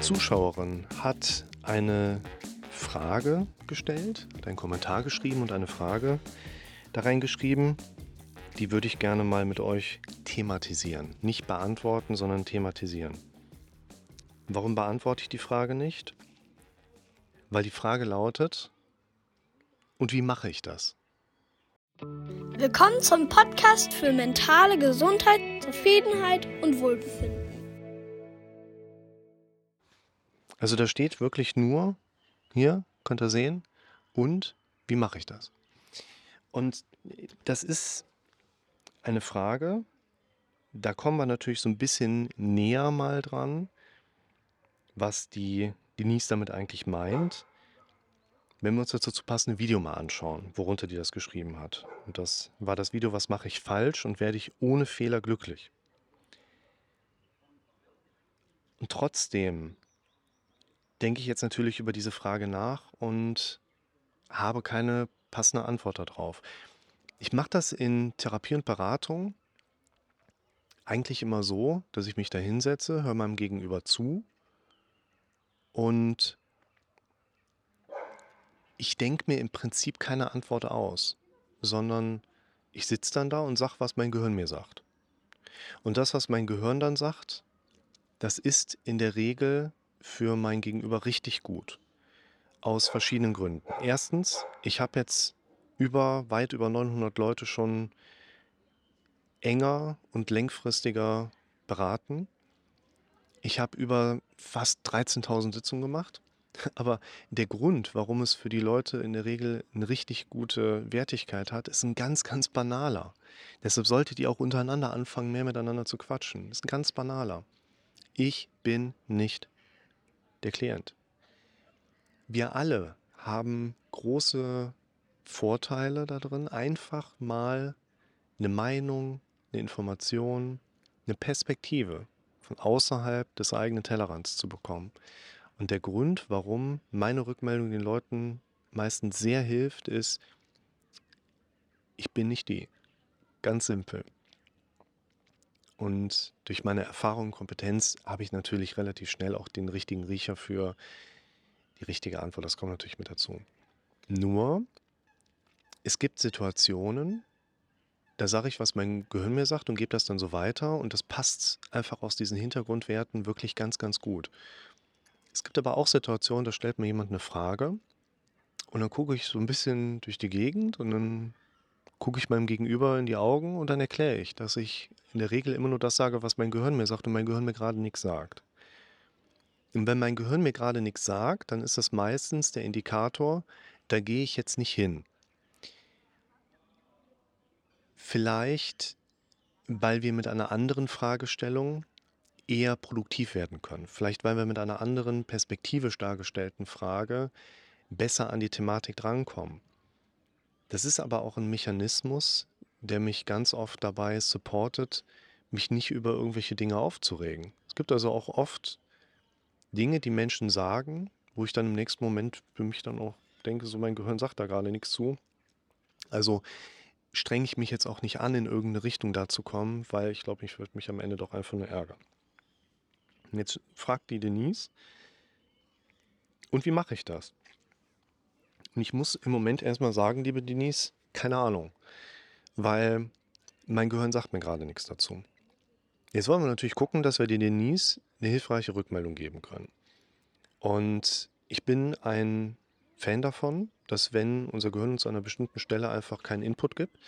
Zuschauerin hat eine Frage gestellt, hat einen Kommentar geschrieben und eine Frage da reingeschrieben. Die würde ich gerne mal mit euch thematisieren. Nicht beantworten, sondern thematisieren. Warum beantworte ich die Frage nicht? Weil die Frage lautet, und wie mache ich das? Willkommen zum Podcast für mentale Gesundheit, Zufriedenheit und Wohlbefinden. Also da steht wirklich nur, hier könnt ihr sehen, und wie mache ich das? Und das ist eine Frage, da kommen wir natürlich so ein bisschen näher mal dran, was die Denise damit eigentlich meint, wenn wir uns dazu passende Video mal anschauen, worunter die das geschrieben hat. Und das war das Video, was mache ich falsch und werde ich ohne Fehler glücklich. Und trotzdem denke ich jetzt natürlich über diese Frage nach und habe keine passende Antwort darauf. Ich mache das in Therapie und Beratung eigentlich immer so, dass ich mich da hinsetze, höre meinem Gegenüber zu und ich denke mir im Prinzip keine Antwort aus, sondern ich sitze dann da und sage, was mein Gehirn mir sagt. Und das, was mein Gehirn dann sagt, das ist in der Regel für mein Gegenüber richtig gut. Aus verschiedenen Gründen. Erstens, ich habe jetzt über weit über 900 Leute schon enger und längfristiger beraten. Ich habe über fast 13.000 Sitzungen gemacht. Aber der Grund, warum es für die Leute in der Regel eine richtig gute Wertigkeit hat, ist ein ganz, ganz banaler. Deshalb solltet ihr auch untereinander anfangen, mehr miteinander zu quatschen. Das ist ein ganz banaler. Ich bin nicht der Klient. Wir alle haben große Vorteile da drin, einfach mal eine Meinung, eine Information, eine Perspektive von außerhalb des eigenen Tellerrands zu bekommen. Und der Grund, warum meine Rückmeldung den Leuten meistens sehr hilft, ist, ich bin nicht die. Ganz simpel. Und durch meine Erfahrung und Kompetenz habe ich natürlich relativ schnell auch den richtigen Riecher für die richtige Antwort. Das kommt natürlich mit dazu. Nur, es gibt Situationen, da sage ich, was mein Gehirn mir sagt und gebe das dann so weiter und das passt einfach aus diesen Hintergrundwerten wirklich ganz, ganz gut. Es gibt aber auch Situationen, da stellt mir jemand eine Frage und dann gucke ich so ein bisschen durch die Gegend und dann gucke ich meinem Gegenüber in die Augen und dann erkläre ich, dass ich in der Regel immer nur das sage, was mein Gehirn mir sagt und mein Gehirn mir gerade nichts sagt. Und wenn mein Gehirn mir gerade nichts sagt, dann ist das meistens der Indikator, da gehe ich jetzt nicht hin. Vielleicht, weil wir mit einer anderen Fragestellung eher produktiv werden können. Vielleicht, weil wir mit einer anderen perspektivisch dargestellten Frage besser an die Thematik drankommen. Das ist aber auch ein Mechanismus, der mich ganz oft dabei supportet, mich nicht über irgendwelche Dinge aufzuregen. Es gibt also auch oft Dinge, die Menschen sagen, wo ich dann im nächsten Moment für mich dann auch denke, so mein Gehirn sagt da gerade nichts zu. Also strenge ich mich jetzt auch nicht an, in irgendeine Richtung da zu kommen, weil ich glaube, ich würde mich am Ende doch einfach nur ärgern. Und jetzt fragt die Denise, und wie mache ich das? Und ich muss im Moment erstmal sagen, liebe Denise, keine Ahnung. Weil mein Gehirn sagt mir gerade nichts dazu. Jetzt wollen wir natürlich gucken, dass wir der Denise eine hilfreiche Rückmeldung geben können. Und ich bin ein Fan davon, dass wenn unser Gehirn uns an einer bestimmten Stelle einfach keinen Input gibt,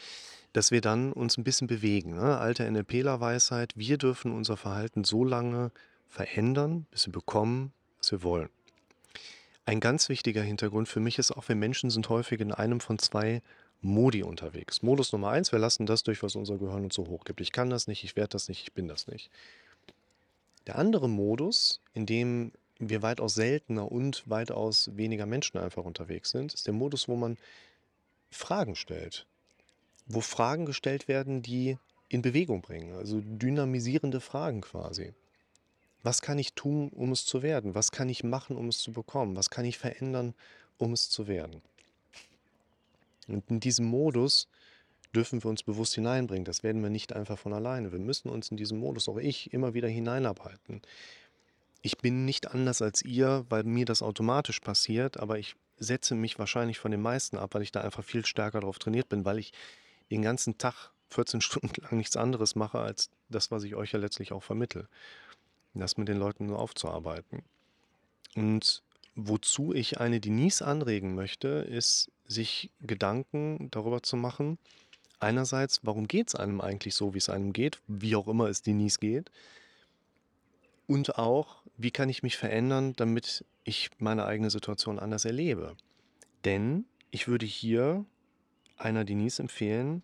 dass wir dann uns ein bisschen bewegen. Ne? Alte NLPler-Weisheit, wir dürfen unser Verhalten so lange verändern, bis wir bekommen, was wir wollen. Ein ganz wichtiger Hintergrund für mich ist auch, wir Menschen sind häufig in einem von zwei Modi unterwegs. Modus Nummer eins, wir lassen das durch, was unser Gehirn uns so hochgibt. Ich kann das nicht, ich werde das nicht, ich bin das nicht. Der andere Modus, in dem wir weitaus seltener und weitaus weniger Menschen einfach unterwegs sind, ist der Modus, wo man Fragen stellt. Wo Fragen gestellt werden, die in Bewegung bringen, also dynamisierende Fragen quasi. Was kann ich tun, um es zu werden? Was kann ich machen, um es zu bekommen? Was kann ich verändern, um es zu werden? Und in diesem Modus dürfen wir uns bewusst hineinbringen. Das werden wir nicht einfach von alleine. Wir müssen uns in diesem Modus, auch ich, immer wieder hineinarbeiten. ich bin nicht anders als ihr, weil mir das automatisch passiert, aber ich setze mich wahrscheinlich von den meisten ab, weil ich da einfach viel stärker darauf trainiert bin, weil ich den ganzen Tag 14 Stunden lang nichts anderes mache, als das, was ich euch ja letztlich auch vermittel. Das mit den Leuten so aufzuarbeiten. Und wozu ich eine Denise anregen möchte, ist, sich Gedanken darüber zu machen, einerseits, warum geht es einem eigentlich so, wie es einem geht, wie auch immer es Denise geht, und auch, wie kann ich mich verändern, damit ich meine eigene Situation anders erlebe. Denn ich würde hier einer Denise empfehlen,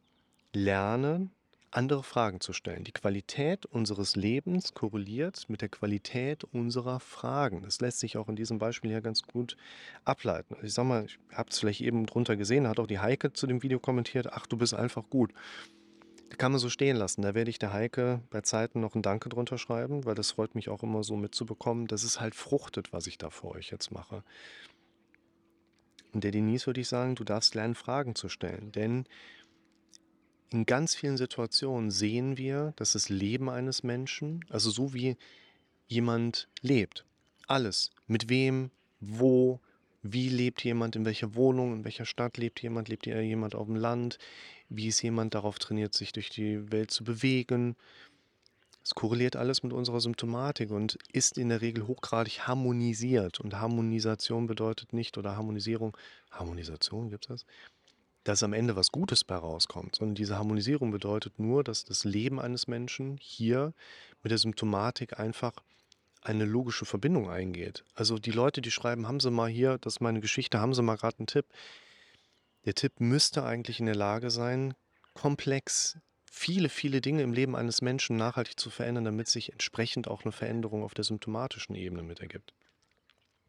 lerne andere Fragen zu stellen. Die Qualität unseres Lebens korreliert mit der Qualität unserer Fragen. Das lässt sich auch in diesem Beispiel hier ganz gut ableiten. Also ich sag mal, ich habe es vielleicht eben drunter gesehen, hat auch die Heike zu dem Video kommentiert, ach, du bist einfach gut. Das kann man so stehen lassen. Da werde ich der Heike bei Zeiten noch ein Danke drunter schreiben, weil das freut mich auch immer so mitzubekommen, dass es halt fruchtet, was ich da für euch jetzt mache. Und der Denise würde ich sagen, du darfst lernen, Fragen zu stellen. Denn in ganz vielen Situationen sehen wir, dass das Leben eines Menschen, also so wie jemand lebt, alles, mit wem, wo, wie lebt jemand, in welcher Wohnung, in welcher Stadt lebt jemand, lebt jemand auf dem Land, wie ist jemand darauf trainiert, sich durch die Welt zu bewegen. Es korreliert alles mit unserer Symptomatik und ist in der Regel hochgradig harmonisiert. Und Harmonisation bedeutet nicht, oder Harmonisierung, Harmonisation gibt es das? Dass am Ende was Gutes bei rauskommt, sondern diese Harmonisierung bedeutet nur, dass das Leben eines Menschen hier mit der Symptomatik einfach eine logische Verbindung eingeht. Also die Leute, die schreiben, haben Sie mal hier, das ist meine Geschichte, haben Sie mal gerade einen Tipp. Der Tipp müsste eigentlich in der Lage sein, komplex viele, viele Dinge im Leben eines Menschen nachhaltig zu verändern, damit sich entsprechend auch eine Veränderung auf der symptomatischen Ebene mit ergibt.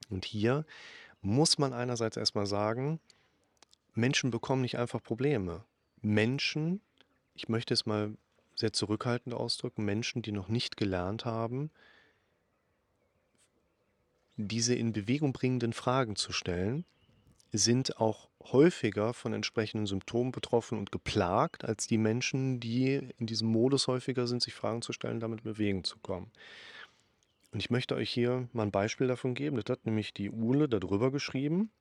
Und hier muss man einerseits erstmal sagen, Menschen bekommen nicht einfach Probleme. Menschen, ich möchte es mal sehr zurückhaltend ausdrücken, Menschen, die noch nicht gelernt haben, diese in Bewegung bringenden Fragen zu stellen, sind auch häufiger von entsprechenden Symptomen betroffen und geplagt als die Menschen, die in diesem Modus häufiger sind, sich Fragen zu stellen, damit in Bewegung zu kommen. Und ich möchte euch hier mal ein Beispiel davon geben. Das hat nämlich die Ule darüber geschrieben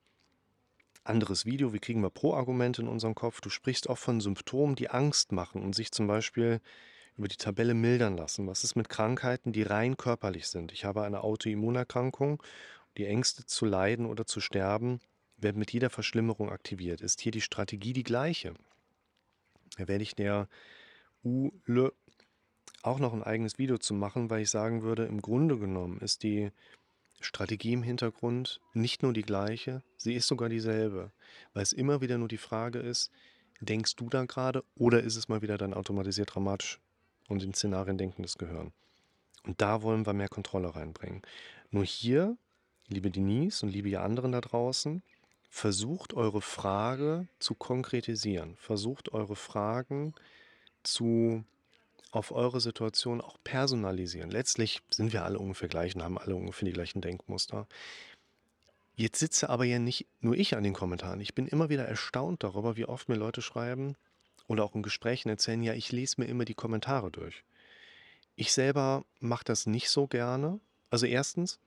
anderes Video, wie kriegen wir Pro-Argumente in unserem Kopf? Du sprichst auch von Symptomen, die Angst machen und sich zum Beispiel über die Tabelle mildern lassen. Was ist mit Krankheiten, die rein körperlich sind? Ich habe eine Autoimmunerkrankung, die Ängste zu leiden oder zu sterben werden mit jeder Verschlimmerung aktiviert. Ist hier die Strategie die gleiche? Da werde ich der ULE auch noch ein eigenes Video zu machen, weil ich sagen würde, im Grunde genommen ist die Strategie im Hintergrund nicht nur die gleiche, sie ist sogar dieselbe, weil es immer wieder nur die Frage ist, denkst du da gerade oder ist es mal wieder dann automatisiert dramatisch und in Szenarien denkendes Gehirn? Und da wollen wir mehr Kontrolle reinbringen. Nur hier, liebe Denise und liebe ihr anderen da draußen, versucht eure Frage zu konkretisieren, versucht eure Fragen zu auf eure Situation auch personalisieren. Letztlich sind wir alle ungefähr gleich und haben alle ungefähr die gleichen Denkmuster. Jetzt sitze aber ja nicht nur ich an den Kommentaren. Ich bin immer wieder erstaunt darüber, wie oft mir Leute schreiben oder auch in Gesprächen erzählen, ja, ich lese mir immer die Kommentare durch. Ich selber mache das nicht so gerne. Also erstens,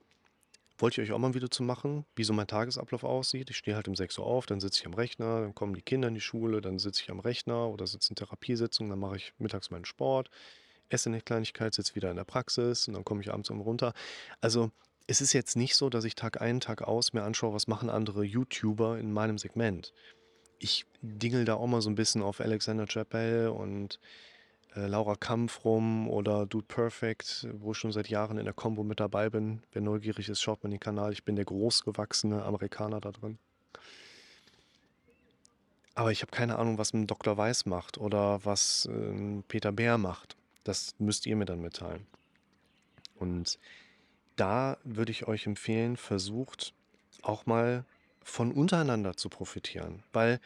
wollte ich euch auch mal ein Video zu machen, wie so mein Tagesablauf aussieht. Ich stehe halt um 6 Uhr auf, dann sitze ich am Rechner, dann kommen die Kinder in die Schule, dann sitze ich am Rechner oder sitze in Therapiesitzung, dann mache ich mittags meinen Sport, esse eine Kleinigkeit, sitze wieder in der Praxis und dann komme ich abends um runter. Also es ist jetzt nicht so, dass ich Tag ein, Tag aus mir anschaue, was machen andere YouTuber in meinem Segment. Ich dingel da auch mal so ein bisschen auf Alexander Chappelle und äh, Laura Kampf rum oder Dude Perfect, wo ich schon seit Jahren in der Combo mit dabei bin. Wer neugierig ist, schaut mal den Kanal. Ich bin der großgewachsene Amerikaner da drin. Aber ich habe keine Ahnung, was ein Dr. Weiß macht oder was äh, Peter Bär macht. Das müsst ihr mir dann mitteilen. Und da würde ich euch empfehlen, versucht auch mal von untereinander zu profitieren. Weil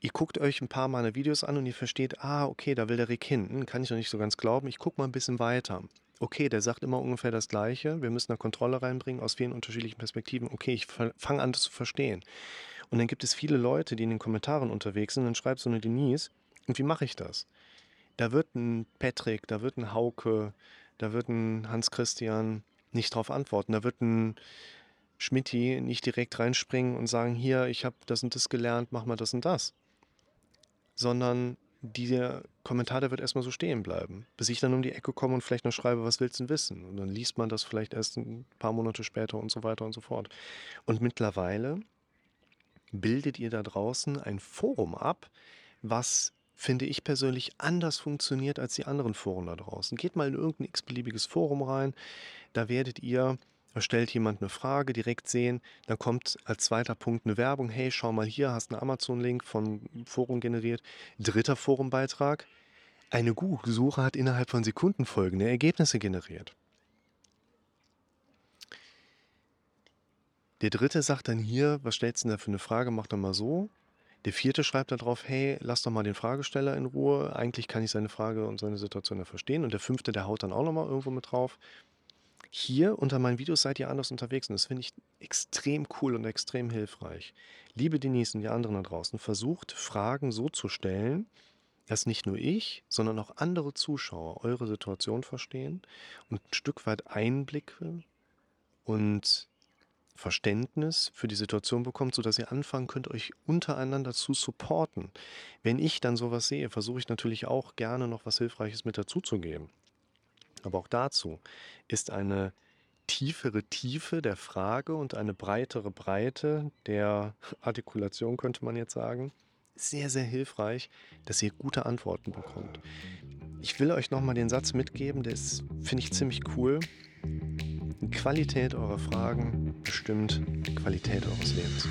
ihr guckt euch ein paar meine Videos an und ihr versteht, ah, okay, da will der Rick hin. Kann ich noch nicht so ganz glauben. Ich gucke mal ein bisschen weiter. Okay, der sagt immer ungefähr das Gleiche. Wir müssen da Kontrolle reinbringen aus vielen unterschiedlichen Perspektiven. Okay, ich fange an, das zu verstehen. Und dann gibt es viele Leute, die in den Kommentaren unterwegs sind. Dann schreibt so eine Denise, und wie mache ich das? Da wird ein Patrick, da wird ein Hauke, da wird ein Hans Christian, nicht darauf antworten. Da wird ein Schmidti nicht direkt reinspringen und sagen, hier, ich habe das und das gelernt, mach mal das und das. Sondern der Kommentar, der wird erstmal so stehen bleiben, bis ich dann um die Ecke komme und vielleicht noch schreibe, was willst du denn wissen? Und dann liest man das vielleicht erst ein paar Monate später und so weiter und so fort. Und mittlerweile bildet ihr da draußen ein Forum ab, was finde ich persönlich anders funktioniert als die anderen Foren da draußen. Geht mal in irgendein x-beliebiges Forum rein, da werdet ihr da stellt jemand eine Frage, direkt sehen, dann kommt als zweiter Punkt eine Werbung, hey, schau mal hier, hast einen Amazon-Link vom Forum generiert. Dritter Forumbeitrag, eine Google-Suche hat innerhalb von Sekunden folgende Ergebnisse generiert. Der dritte sagt dann hier, was stellst du denn da für eine Frage, mach doch mal so. Der vierte schreibt darauf, hey, lass doch mal den Fragesteller in Ruhe. Eigentlich kann ich seine Frage und seine Situation ja verstehen. Und der fünfte, der haut dann auch nochmal irgendwo mit drauf. Hier unter meinen Videos seid ihr anders unterwegs und das finde ich extrem cool und extrem hilfreich. Liebe Denise und die anderen da draußen, versucht Fragen so zu stellen, dass nicht nur ich, sondern auch andere Zuschauer eure Situation verstehen und ein Stück weit Einblicke und Verständnis für die Situation bekommt, sodass ihr anfangen könnt, euch untereinander zu supporten. Wenn ich dann sowas sehe, versuche ich natürlich auch gerne noch was Hilfreiches mit dazuzugeben. Aber auch dazu ist eine tiefere Tiefe der Frage und eine breitere Breite der Artikulation, könnte man jetzt sagen, sehr, sehr hilfreich, dass ihr gute Antworten bekommt. Ich will euch nochmal den Satz mitgeben, der ist, finde ich, ziemlich cool. Die Qualität eurer Fragen bestimmt die Qualität eures Lebens.